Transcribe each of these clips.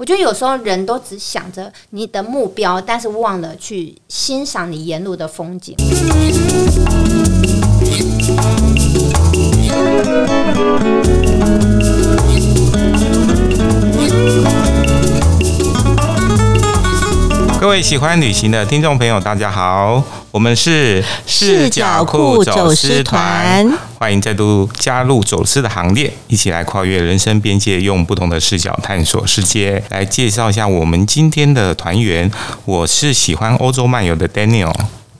我觉得有时候人都只想着你的目标，但是忘了去欣赏你沿路的风景。各位喜欢旅行的听众朋友，大家好，我们是视角库走私团，欢迎再度加入走私的行列，一起来跨越人生边界，用不同的视角探索世界。来介绍一下我们今天的团员，我是喜欢欧洲漫游的 Daniel。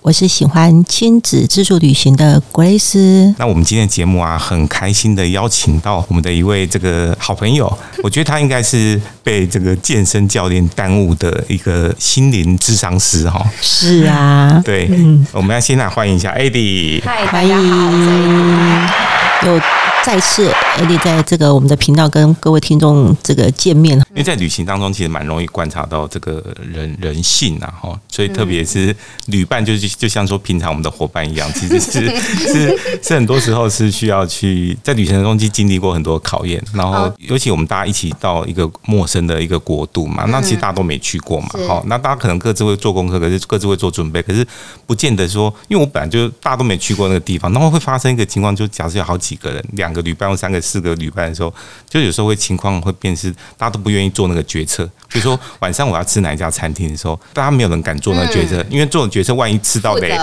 我是喜欢亲子自助旅行的 Grace。那我们今天的节目啊，很开心的邀请到我们的一位这个好朋友，我觉得他应该是被这个健身教练耽误的一个心灵智商师哈。是啊，对，嗯、我们要先来欢迎一下 Eddie。嗨，大家好，有。再次，Eddie 在这个我们的频道跟各位听众这个见面，因为在旅行当中其实蛮容易观察到这个人人性啊，哈，所以特别是旅伴，就是就像说平常我们的伙伴一样，其实是 是是很多时候是需要去在旅行当中去经历过很多考验，然后尤其我们大家一起到一个陌生的一个国度嘛，那其实大家都没去过嘛，好，那大家可能各自会做功课，可是各自会做准备，可是不见得说，因为我本来就大家都没去过那个地方，然后会发生一个情况，就假设有好几个人两。个旅伴或三个、四个旅伴的时候，就有时候会情况会变，是大家都不愿意做那个决策。比如说晚上我要吃哪一家餐厅的时候，大家没有人敢做那个决策，因为做了决策万一吃到雷，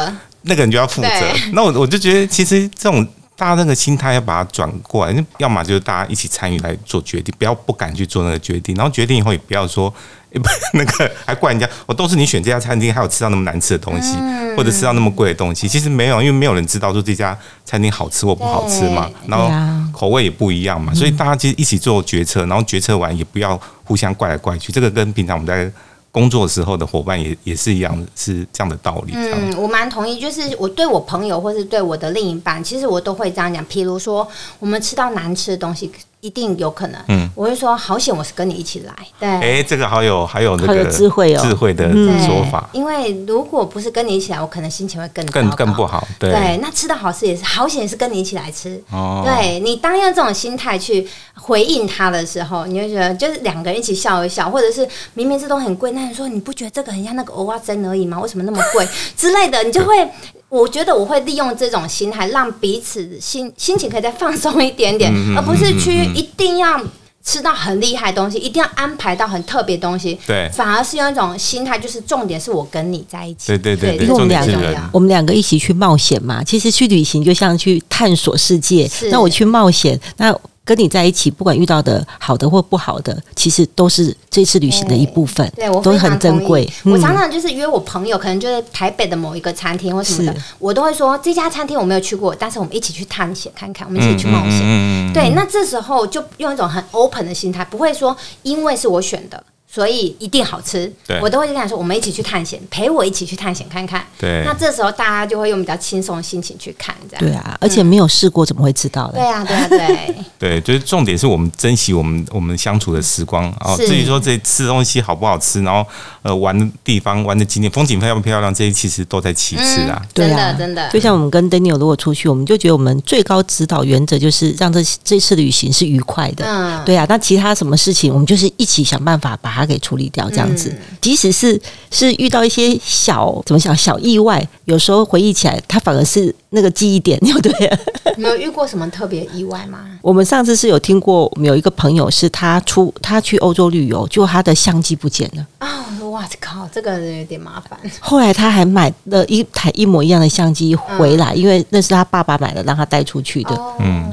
那个人就要负责。那我我就觉得，其实这种大家那个心态要把它转过来，要么就是大家一起参与来做决定，不要不敢去做那个决定。然后决定以后也不要说。不 那个还怪人家，我都是你选这家餐厅，还有吃到那么难吃的东西，或者吃到那么贵的东西。其实没有，因为没有人知道说这家餐厅好吃或不好吃嘛，然后口味也不一样嘛，所以大家其实一起做决策，然后决策完也不要互相怪来怪去。这个跟平常我们在工作时候的伙伴也也是一样，是这样的道理。嗯，我蛮同意，就是我对我朋友或是对我的另一半，其实我都会这样讲。譬如说，我们吃到难吃的东西。一定有可能，嗯，我会说好险，我是跟你一起来，对，哎、欸，这个好有，还有那个智慧哦，智慧的说法，因为如果不是跟你一起来，我可能心情会更更更不好，对，对，那吃的好吃也是好险，是跟你一起来吃，哦，对，你当用这种心态去回应他的时候，你会觉得就是两个人一起笑一笑，或者是明明是都很贵，那你说你不觉得这个很像那个蚵仔煎而已吗？为什么那么贵？之类的，你就会。我觉得我会利用这种心态，让彼此心心情可以再放松一点点，而不是去一定要吃到很厉害的东西，一定要安排到很特别东西。对，反而是用一种心态，就是重点是我跟你在一起。对对对，因为我们两个，我们两个一起去冒险嘛。其实去旅行就像去探索世界。那我去冒险，那。跟你在一起，不管遇到的好的或不好的，其实都是这次旅行的一部分，对，我都很珍贵。我常常就是约我朋友，可能就是台北的某一个餐厅或什么的，我都会说这家餐厅我没有去过，但是我们一起去探险看看，我们一起去冒险。对，那这时候就用一种很 open 的心态，不会说因为是我选的。所以一定好吃，对我都会跟他说，我们一起去探险，陪我一起去探险看看。对，那这时候大家就会用比较轻松的心情去看，这样。对啊，而且没有试过怎么会知道的？对啊，对啊，对。对，就是重点是我们珍惜我们我们相处的时光。哦至于说这吃东西好不好吃，然后呃玩的地方玩的景点风景漂不漂亮，这些其实都在其次啊。真的真的。就像我们跟 Daniel 如果出去，我们就觉得我们最高指导原则就是让这这次旅行是愉快的。嗯。对啊，那其他什么事情，我们就是一起想办法把它给处理掉，这样。样子，即使是是遇到一些小怎么讲小意外，有时候回忆起来，它反而是那个记忆点，对不对？没有遇过什么特别意外吗？我们上次是有听过，我们有一个朋友是他出他去欧洲旅游，就他的相机不见了。哦，哇靠，这个有点麻烦。后来他还买了一台一模一样的相机回来，嗯、因为那是他爸爸买的，让他带出去的。嗯，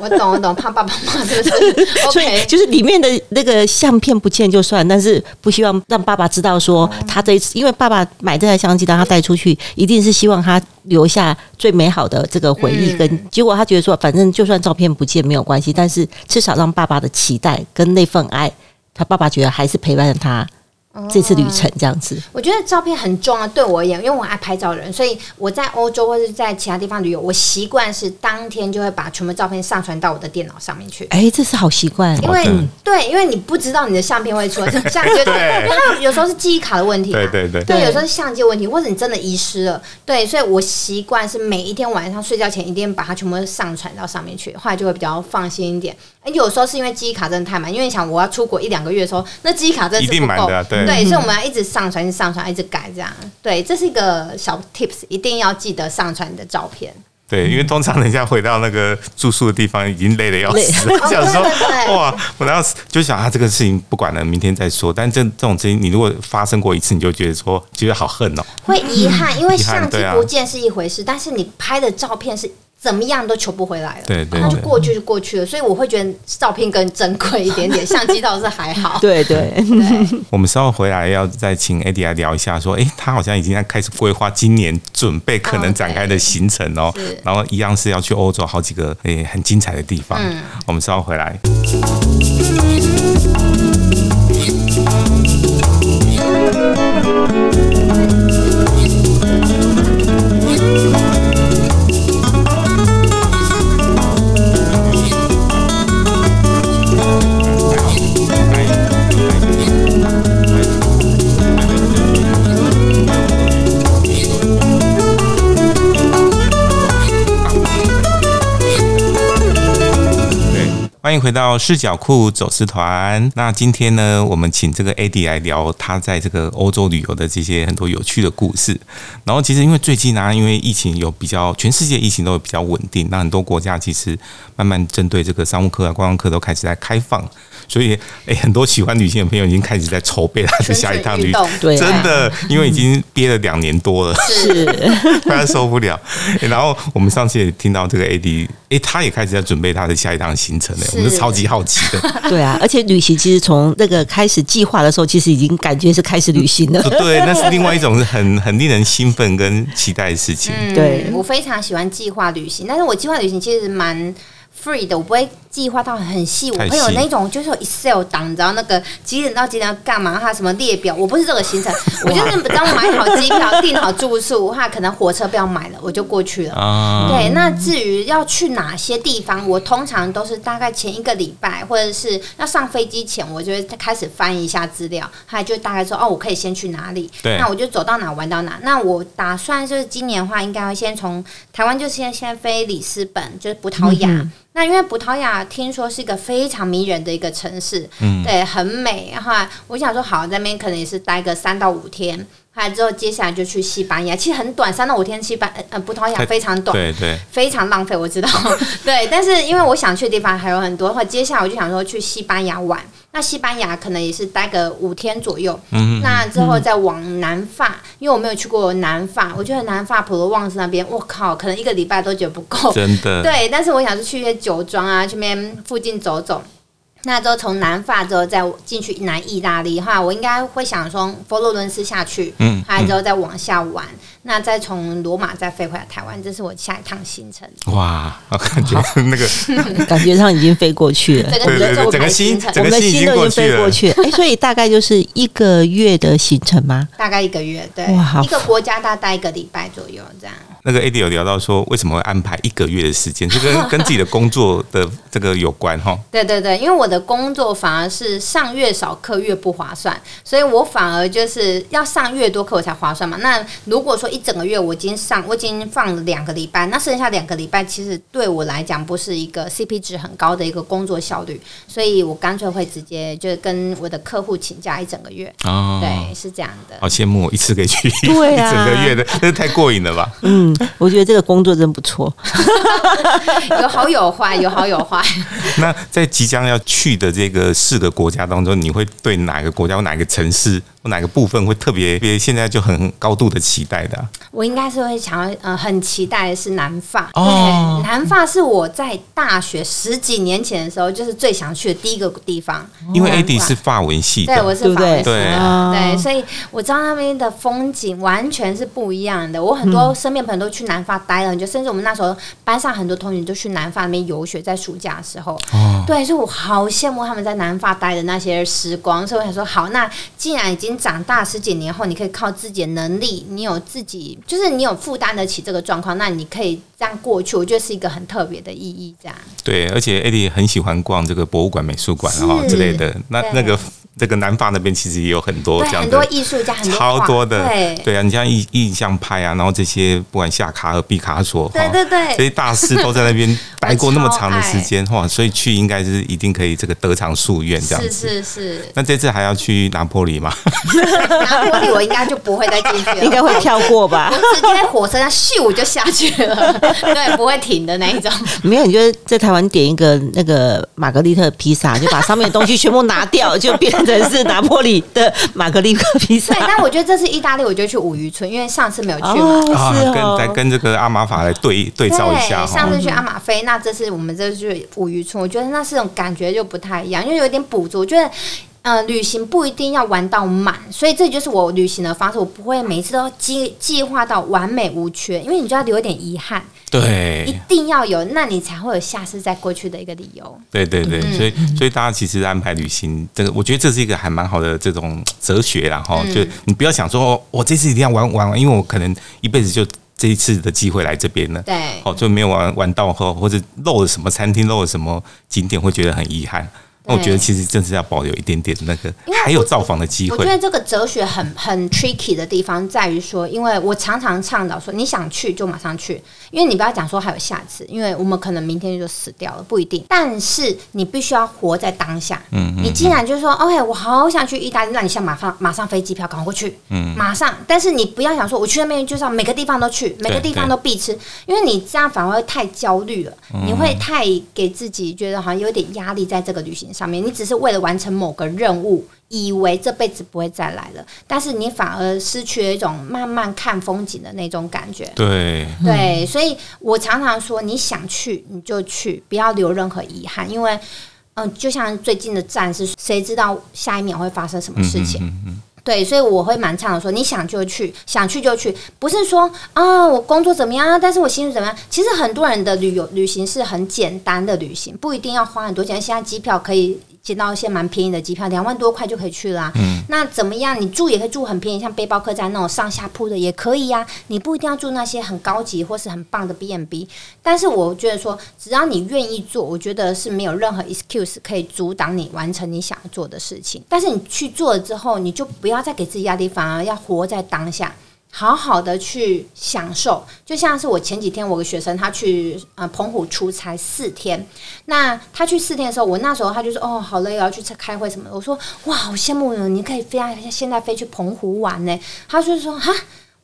我懂我懂，怕爸爸妈妈是 不是？所以就是里面的那个相片不见就算，但是不希望让爸爸知道说他这一次，因为爸爸买这台相机让他带出去，一定是希望他留下最美好的这个回忆跟结果。他觉得说，反正就算照片不见没有关系，但是至少让爸爸的期待跟那份爱，他爸爸觉得还是陪伴着他这次旅程这样子。我觉得照片很重要，对我而言，因为我爱拍照的人，所以我在欧洲或者在其他地方旅游，我习惯是当天就会把全部照片上传到我的电脑上面去。哎，这是好习惯，因为对，因为你不知道你的相片会出来，相 对，因为它有时候是记忆卡的问题，对对对，对，有时候是相机问题，或者你真的遗失了，对，所以我习惯是每一天晚上睡觉前一定把它全部上传到上面去，后来就会比较放心一点。哎，有时候是因为记忆卡真的太满，因为你想我要出国一两个月的时候，那记忆卡真的是不够，啊、对，对，所以我们要一直上传，一直上传，一直改，这样。对，这是一个小 tips，一定要记得上传你的照片。对，因为通常人家回到那个住宿的地方，已经累得要死了，想说 哇，我要就想啊，这个事情不管了，明天再说。但这这种事情，你如果发生过一次，你就觉得说，觉得好恨哦，会遗憾，因为相机不见是一回事，但是你拍的照片是。怎么样都求不回来了，对对，然后就过去就过去了，所以我会觉得照片更珍贵一点点，相机倒是还好。对对。对，我们稍后回来要再请 Eddie 来聊一下，说，哎，他好像已经在开始规划今年准备可能展开的行程哦，然后一样是要去欧洲好几个诶很精彩的地方。嗯，我们稍后回来。欢迎回到视角库走私团。那今天呢，我们请这个 Eddie 来聊他在这个欧洲旅游的这些很多有趣的故事。然后，其实因为最近呢、啊，因为疫情有比较，全世界疫情都有比较稳定，那很多国家其实慢慢针对这个商务客啊、观光客都开始在开放。所以，哎，很多喜欢旅行的朋友已经开始在筹备他的下一趟旅行。对，真的，因为已经憋了两年多了，是，大家受不了。然后我们上次也听到这个 Eddie，哎，他也开始在准备他的下一趟行程了。我们是超级好奇的。对啊，而且旅行其实从那个开始计划的时候，其实已经感觉是开始旅行了。对，那是另外一种是很 很令人兴奋跟期待的事情。嗯、对，我非常喜欢计划旅行，但是我计划旅行其实蛮 free 的，我不会。计划到很细，我会有那种就是有 Excel 档，你知道那个几点到几点要干嘛？哈，什么列表？我不是这个行程，我就是只要买好机票、订好住宿，哈，可能火车不要买了，我就过去了。啊、对，那至于要去哪些地方，我通常都是大概前一个礼拜，或者是要上飞机前，我就会开始翻一下资料，他就大概说哦，我可以先去哪里？对，那我就走到哪玩到哪。那我打算就是今年的话，应该会先从台湾就先先飞里斯本，就是葡萄牙。嗯、那因为葡萄牙听说是一个。非常迷人的一个城市，嗯，对，很美。然后我想说，好，在那边可能也是待个三到五天。后来之后，接下来就去西班牙，其实很短，三到五天。西班呃，葡萄牙非常短，对对，非常浪费，我知道。对，但是因为我想去的地方还有很多，或接下来我就想说去西班牙玩。那西班牙可能也是待个五天左右。嗯，那之后再往南法，因为我没有去过南法，我觉得南法普罗旺斯那边，我靠，可能一个礼拜都觉得不够。真的。对，但是我想是去一些酒庄啊，去那边附近走走。那之后从南法之后再进去南意大利哈，我应该会想从佛罗伦斯下去，嗯，还之后再往下玩，嗯、那再从罗马再飞回来台湾，这是我下一趟行程。哇，我感觉那个 感觉上已经飞过去了，对对对，整个心，我们的心都已经飞过去了。哎，所以大概就是一个月的行程吗？大概一个月，对，哇一个国家大概待一个礼拜左右这样。那个 Eddie 有聊到说，为什么会安排一个月的时间？这跟 跟自己的工作的这个有关哈。对对对，因为我的工作反而是上越少课越不划算，所以我反而就是要上越多课我才划算嘛。那如果说一整个月我已经上，我已经放了两个礼拜，那剩下两个礼拜其实对我来讲不是一个 CP 值很高的一个工作效率，所以我干脆会直接就跟我的客户请假一整个月。哦，对，是这样的。好羡慕，一次可以去 对啊，一整个月的，这太过瘾了吧？嗯。我觉得这个工作真不错，有好有坏，有好有坏。那在即将要去的这个四个国家当中，你会对哪个国家或哪个城市？哪个部分会特别别？现在就很高度的期待的。我应该是会想要呃，很期待的是南法。哦，南法是我在大学十几年前的时候，就是最想去的第一个地方。因为 Eddie 是法文系的，对，我是法文系的，对，对，所以我知道那边的风景完全是不一样的。我很多身边朋友都去南法待了，就甚至我们那时候班上很多同学都去南法那边游学，在暑假的时候。哦，对，所以我好好羡慕他们在南法待的那些时光，所以我想说，好，那既然已经长大十几年后，你可以靠自己的能力，你有自己，就是你有负担得起这个状况，那你可以这样过去，我觉得是一个很特别的意义。这样对，而且 Eddie 很喜欢逛这个博物馆、美术馆然后之类的，那那个。这个南法那边其实也有很多这样的，很多艺术家，超多的，对对啊，你像印印象派啊，然后这些不管夏卡和、毕卡索，对对对，这些大师都在那边待过那么长的时间，哇，所以去应该是一定可以这个得偿夙愿这样子。是是是。那这次还要去拿破里吗？拿破里我应该就不会再进去了，应该会跳过吧？我直接在火车上咻就下去了，对，不会停的那一种。没有，你就在台湾点一个那个玛格丽特披萨，就把上面的东西全部拿掉，就变成是拿破里。的玛格丽特披萨，对，但我觉得这次意大利，我就去五渔村，因为上次没有去嘛，哦哦、跟再跟这个阿玛法来对对照一下。上次去阿玛菲，那这次我们这次去五渔村，我觉得那是种感觉就不太一样，因为有点补足。我觉得。呃，旅行不一定要玩到满，所以这就是我旅行的方式。我不会每次都计计划到完美无缺，因为你就要留一点遗憾。对，一定要有，那你才会有下次再过去的一个理由。对对对，嗯、所以所以大家其实安排旅行，这个我觉得这是一个还蛮好的这种哲学啦哈。就你不要想说，我这次一定要玩玩完，因为我可能一辈子就这一次的机会来这边呢。对，哦，就没有玩玩到后，或者漏了什么餐厅，漏了什么景点，会觉得很遗憾。我觉得其实真是要保留一点点那个，还有造访的机会。我觉得这个哲学很很 tricky 的地方在于说，因为我常常倡导说，你想去就马上去，因为你不要讲说还有下次，因为我们可能明天就死掉了，不一定。但是你必须要活在当下。嗯，你既然就是说，OK，我好想去意大利，那你现在马上马上飞机票赶过去，嗯，马上。但是你不要想说，我去那边就是要每个地方都去，每个地方都必吃，因为你这样反而会太焦虑了，你会太给自己觉得好像有点压力在这个旅行上面，你只是为了完成某个任务，以为这辈子不会再来了，但是你反而失去了一种慢慢看风景的那种感觉。对对，所以我常常说，你想去你就去，不要留任何遗憾，因为嗯、呃，就像最近的战事，谁知道下一秒会发生什么事情？嗯嗯嗯对，所以我会蛮倡导说，你想就去，想去就去，不是说啊，我工作怎么样，但是我薪水怎么样？其实很多人的旅游旅行是很简单的旅行，不一定要花很多钱。现在机票可以。捡到一些蛮便宜的机票，两万多块就可以去啦。嗯，那怎么样？你住也可以住很便宜，像背包客栈那种上下铺的也可以呀、啊。你不一定要住那些很高级或是很棒的 B&B。但是我觉得说，只要你愿意做，我觉得是没有任何 excuse 可以阻挡你完成你想做的事情。但是你去做了之后，你就不要再给自己压力，反而要活在当下。好好的去享受，就像是我前几天我个学生他去呃澎湖出差四天，那他去四天的时候，我那时候他就说哦好累，我要去开会什么的，我说哇好羡慕你，你可以飞啊，现在飞去澎湖玩呢，他就说哈。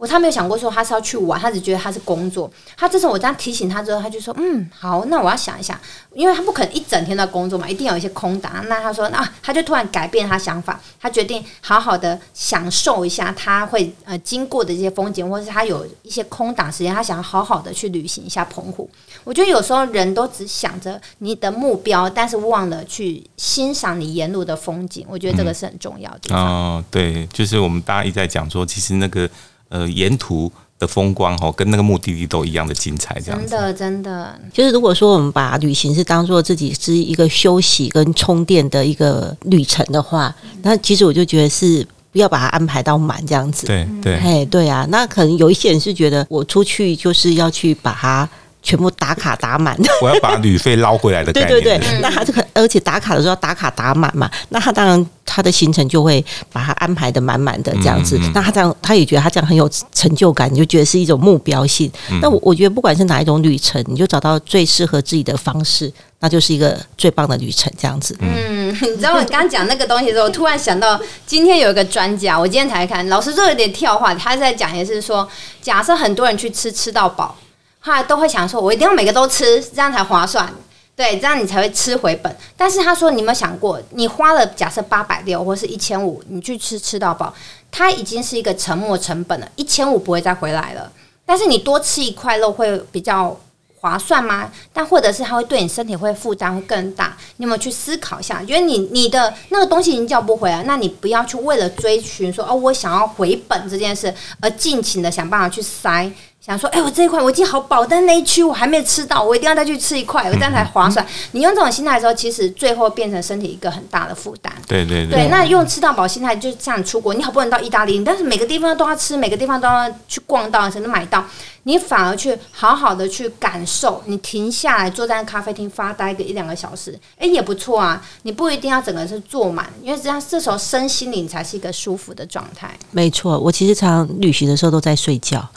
我他没有想过说他是要去玩，他只觉得他是工作。他这时候我这样提醒他之后，他就说：“嗯，好，那我要想一想，因为他不可能一整天在工作嘛，一定有一些空档。”那他说：“那他就突然改变他想法，他决定好好的享受一下他会呃经过的这些风景，或者是他有一些空档时间，他想要好好的去旅行一下澎湖。我觉得有时候人都只想着你的目标，但是忘了去欣赏你沿路的风景。我觉得这个是很重要的。”哦，对，就是我们大家一直在讲说，其实那个。呃，沿途的风光哦，跟那个目的地都一样的精彩，这样子。真的，真的，就是如果说我们把旅行是当做自己是一个休息跟充电的一个旅程的话，那其实我就觉得是不要把它安排到满这样子。对对，哎，对啊，那可能有一些人是觉得我出去就是要去把它。全部打卡打满，我要把旅费捞回来的概念。对对对，那他这个，而且打卡的时候要打卡打满嘛，那他当然他的行程就会把他安排的满满的这样子。那他这样，他也觉得他这样很有成就感，你就觉得是一种目标性。那我我觉得不管是哪一种旅程，你就找到最适合自己的方式，那就是一个最棒的旅程。这样子。嗯，你知道我刚讲那个东西的时候，我突然想到今天有一个专家，我今天才看，老师就有点跳话，他在讲也是说，假设很多人去吃吃到饱。他都会想说，我一定要每个都吃，这样才划算，对，这样你才会吃回本。但是他说，你有没有想过，你花了假设八百六或是一千五，你去吃吃到饱，它已经是一个沉没成本了，一千五不会再回来了。但是你多吃一块肉会比较划算吗？但或者是它会对你身体会负担会更大？你有没有去思考一下？觉得你你的那个东西已经叫不回来，那你不要去为了追寻说哦，我想要回本这件事而尽情的想办法去塞。想说，哎、欸，我这一块我已经好饱，但那一区我还没吃到，我一定要再去吃一块，我这样才划算。你用这种心态的时候，其实最后变成身体一个很大的负担。对对对，对。那用吃到饱心态，就像出国，你好不容易到意大利，但是每个地方都要吃，每个地方都要去逛到才能买到，你反而去好好的去感受，你停下来坐在咖啡厅发呆个一两个小时，哎、欸，也不错啊。你不一定要整个是坐满，因为这样这时候身心灵才是一个舒服的状态。没错，我其实常常旅行的时候都在睡觉。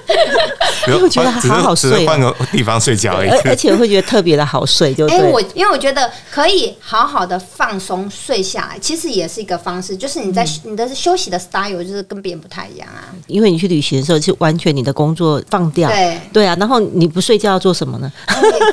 因为我觉得好好睡，换个地方睡觉而已，而且会觉得特别的好睡，就对。哎，我因为我觉得可以好好的放松睡下来，其实也是一个方式，就是你在你的休息的 style 就是跟别人不太一样啊。因为你去旅行的时候，是完全你的工作放掉，对对啊。然后你不睡觉要做什么呢？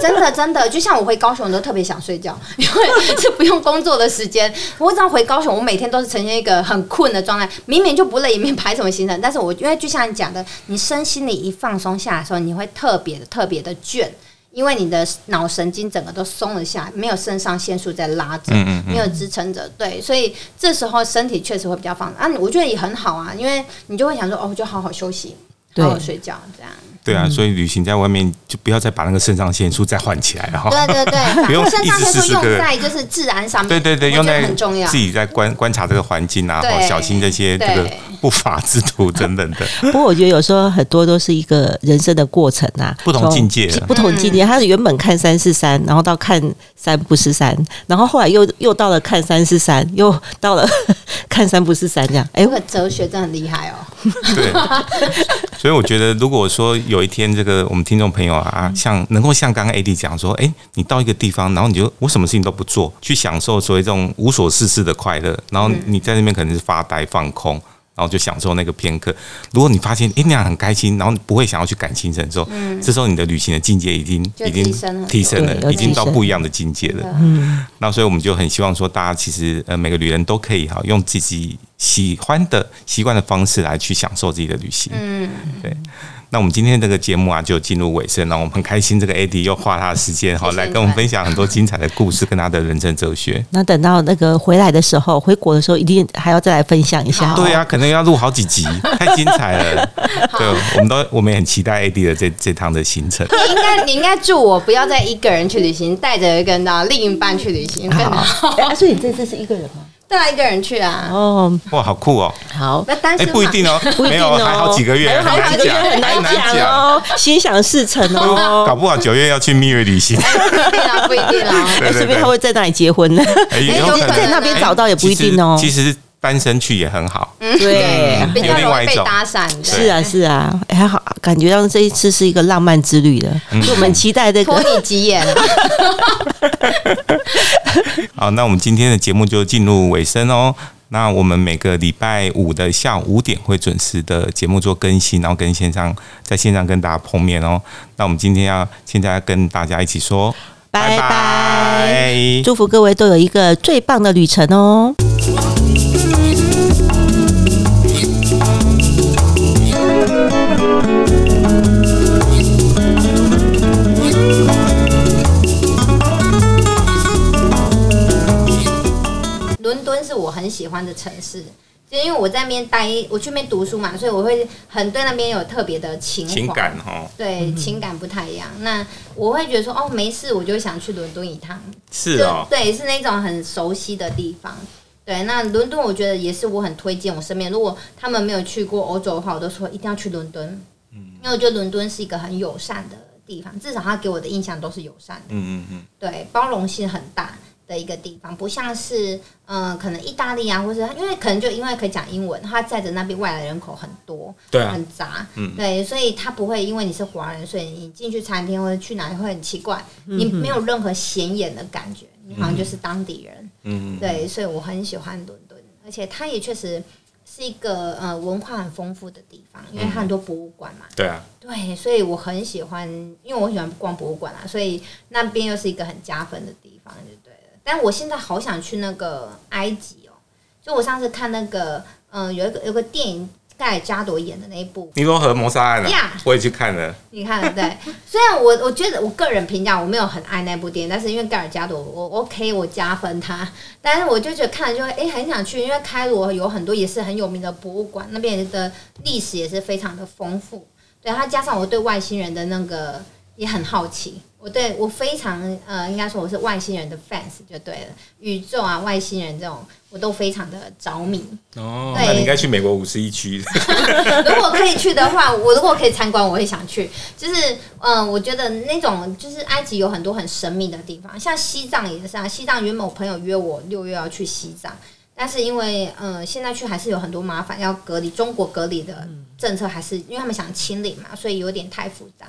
真的真的，就像我回高雄都特别想睡觉，因为是不用工作的时间。我只要回高雄，我每天都是呈现一个很困的状态，明明就不累，也没排什么行程，但是我因为就像你讲的，你身心里一放松下来的时候，你会特别的特别的倦，因为你的脑神经整个都松了下来，没有肾上腺素在拉着，没有支撑着，对，所以这时候身体确实会比较放松啊。我觉得也很好啊，因为你就会想说，哦，我就好好休息，好好睡觉，这样。对啊，所以旅行在外面就不要再把那个肾上腺素再换起来了哈。对对对，不用肾上腺素用在就是自然上面。对对对，用在很重要。自己在观观察这个环境啊，小心这些这个不法之徒等等的。不过我觉得有时候很多都是一个人生的过程啊，不同境界，不同境界。他是原本看山是山，然后到看山不是山，然后后来又又到了看山是山，又到了看山 不是山这样。哎，这个哲学真的很厉害哦。对。所以我觉得，如果说有一天这个我们听众朋友啊，像能够像刚刚 AD 讲说，哎，你到一个地方，然后你就我什么事情都不做，去享受所谓这种无所事事的快乐，然后你在那边可能是发呆放空，然后就享受那个片刻。如果你发现哎那样很开心，然后你不会想要去赶行程的时候，这时候你的旅行的境界已经已经提升了，已经到不一样的境界了。嗯，那所以我们就很希望说，大家其实呃每个旅人都可以哈用自己。喜欢的习惯的方式来去享受自己的旅行。嗯，对。那我们今天这个节目啊，就进入尾声了。我们很开心，这个 AD 又花他的时间哈，来跟我们分享很多精彩的故事，跟他的人生哲学。那等到那个回来的时候，回国的时候，一定还要再来分享一下。对啊，可能要录好几集，太精彩了。对，我们都我们也很期待 AD 的这这趟的行程。你应该你应该祝我不要再一个人去旅行，带着一个到另一半去旅行更好。哎，所以你这次是一个人吗？带来一个人去啊！哦，哇，好酷哦！好，那单身哎，不一定哦，没有，还好几个月，还好几个月很难讲。哦，心想事成哦，搞不好九月要去蜜月旅行，不一定啊，不一定啊，说不定他会在那里结婚呢，在那边找到也不一定哦，其实。单身去也很好，嗯，对，有另外一种。搭讪，是啊，是啊，还好，感觉到这一次是一个浪漫之旅的，我们期待这个。托你吉言。好，那我们今天的节目就进入尾声哦。那我们每个礼拜五的下午五点会准时的节目做更新，然后跟线上在线上跟大家碰面哦。那我们今天要现在要跟大家一起说拜拜，祝福各位都有一个最棒的旅程哦。很喜欢的城市，就因为我在那边待，我去那边读书嘛，所以我会很对那边有特别的情情感哈。对，情感不太一样。那我会觉得说，哦，没事，我就想去伦敦一趟。是哦，对，是那种很熟悉的地方。对，那伦敦我觉得也是我很推荐我身边，如果他们没有去过欧洲的话，我都说一定要去伦敦。嗯，因为我觉得伦敦是一个很友善的地方，至少他给我的印象都是友善的。嗯嗯嗯，对，包容性很大。的一个地方，不像是嗯、呃，可能意大利啊，或者因为可能就因为可以讲英文，他在着那边外来人口很多，对啊，很杂，嗯，对，所以他不会因为你是华人，所以你进去餐厅或者去哪里会很奇怪，你没有任何显眼的感觉，你好像就是当地人，嗯，对，所以我很喜欢伦敦，而且它也确实是一个呃文化很丰富的地方，因为它很多博物馆嘛，对啊，对，所以我很喜欢，因为我很喜欢逛博物馆啊，所以那边又是一个很加分的地方，就对。但我现在好想去那个埃及哦！就我上次看那个，嗯，有一个有个电影盖尔加朵演的那一部《尼罗河谋杀案》呀，我也去看了。你看了对？虽然我我觉得我个人评价我没有很爱那部电影，但是因为盖尔加朵我 OK 我加分他，但是我就觉得看了就会哎、欸、很想去，因为开罗有很多也是很有名的博物馆，那边的历史也是非常的丰富。对，它加上我对外星人的那个也很好奇。我对我非常呃，应该说我是外星人的 fans 就对了，宇宙啊，外星人这种我都非常的着迷。哦，对那你应该去美国五十一区。如果可以去的话，我如果可以参观，我会想去。就是嗯、呃，我觉得那种就是埃及有很多很神秘的地方，像西藏也是啊。西藏原本我朋友约我六月要去西藏，但是因为嗯、呃，现在去还是有很多麻烦，要隔离，中国隔离的政策还是因为他们想清零嘛，所以有点太复杂。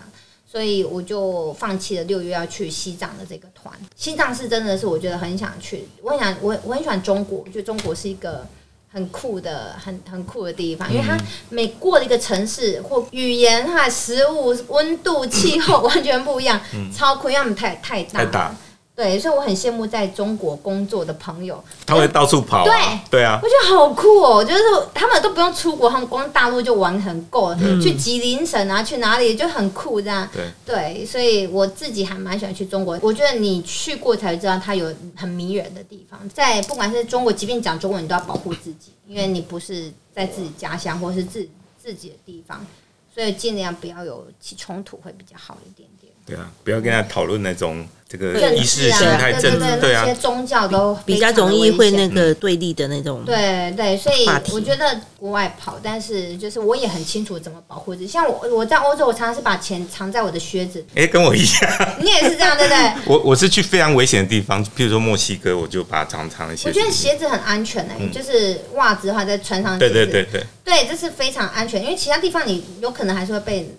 所以我就放弃了六月要去西藏的这个团。西藏是真的是我觉得很想去，我很想我我很喜欢中国，我觉得中国是一个很酷的、很很酷的地方，因为它每过了一个城市或语言、哈食物、温度、气候 完全不一样，超酷，因为他们太太大。太大对，所以我很羡慕在中国工作的朋友，他会到处跑、啊。对，对啊，我觉得好酷哦！就是他们都不用出国，他们光大陆就玩很够去吉林省啊，去哪里就很酷，这样。对对，所以我自己还蛮喜欢去中国。我觉得你去过才知道，它有很迷人的地方。在不管是中国，即便讲中文，你都要保护自己，因为你不是在自己家乡或是自自己的地方，所以尽量不要有起冲突，会比较好一点点。对啊，不要跟他讨论那种。这个意识形态政治，对啊，那些宗教都比较容易会那个对立的那种。对对，所以我觉得国外跑，但是就是我也很清楚怎么保护自己。像我我在欧洲，我常常是把钱藏在我的靴子。哎，跟我一样，你也是这样，对不对？我我是去非常危险的地方，譬如说墨西哥，我就把它藏藏一些。我觉得鞋子很安全哎，就是袜子的话再穿上。对对对对，对，这是非常安全，因为其他地方你有可能还是会被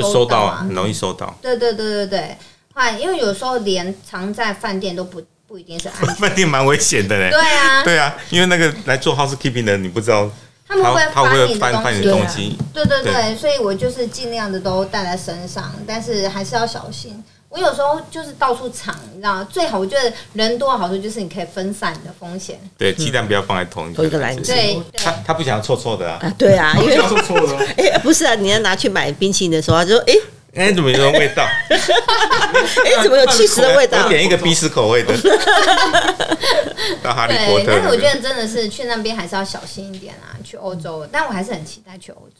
就收到啊，很容易收到。对对对对对。因为有时候连藏在饭店都不不一定是安全，饭店蛮危险的嘞。对啊，对啊，因为那个来做 housekeeping 的，你不知道他们会他会翻翻你的东西。对对对，所以我就是尽量的都带在身上，但是还是要小心。我有时候就是到处藏，你知道吗？最好我觉得人多的好处就是你可以分散你的风险。对，鸡蛋不要放在同一个篮子。对，他他不想要臭臭的啊。对啊，因为臭臭的。哎，不是啊，你要拿去买冰淇淋的时候，他就说哎。哎，怎么有种味道？哎，怎么有起司的味道？我点一个鼻屎口味的。到哈利波特。但是我觉得真的是去那边还是要小心一点啊。去欧洲，但我还是很期待去欧洲。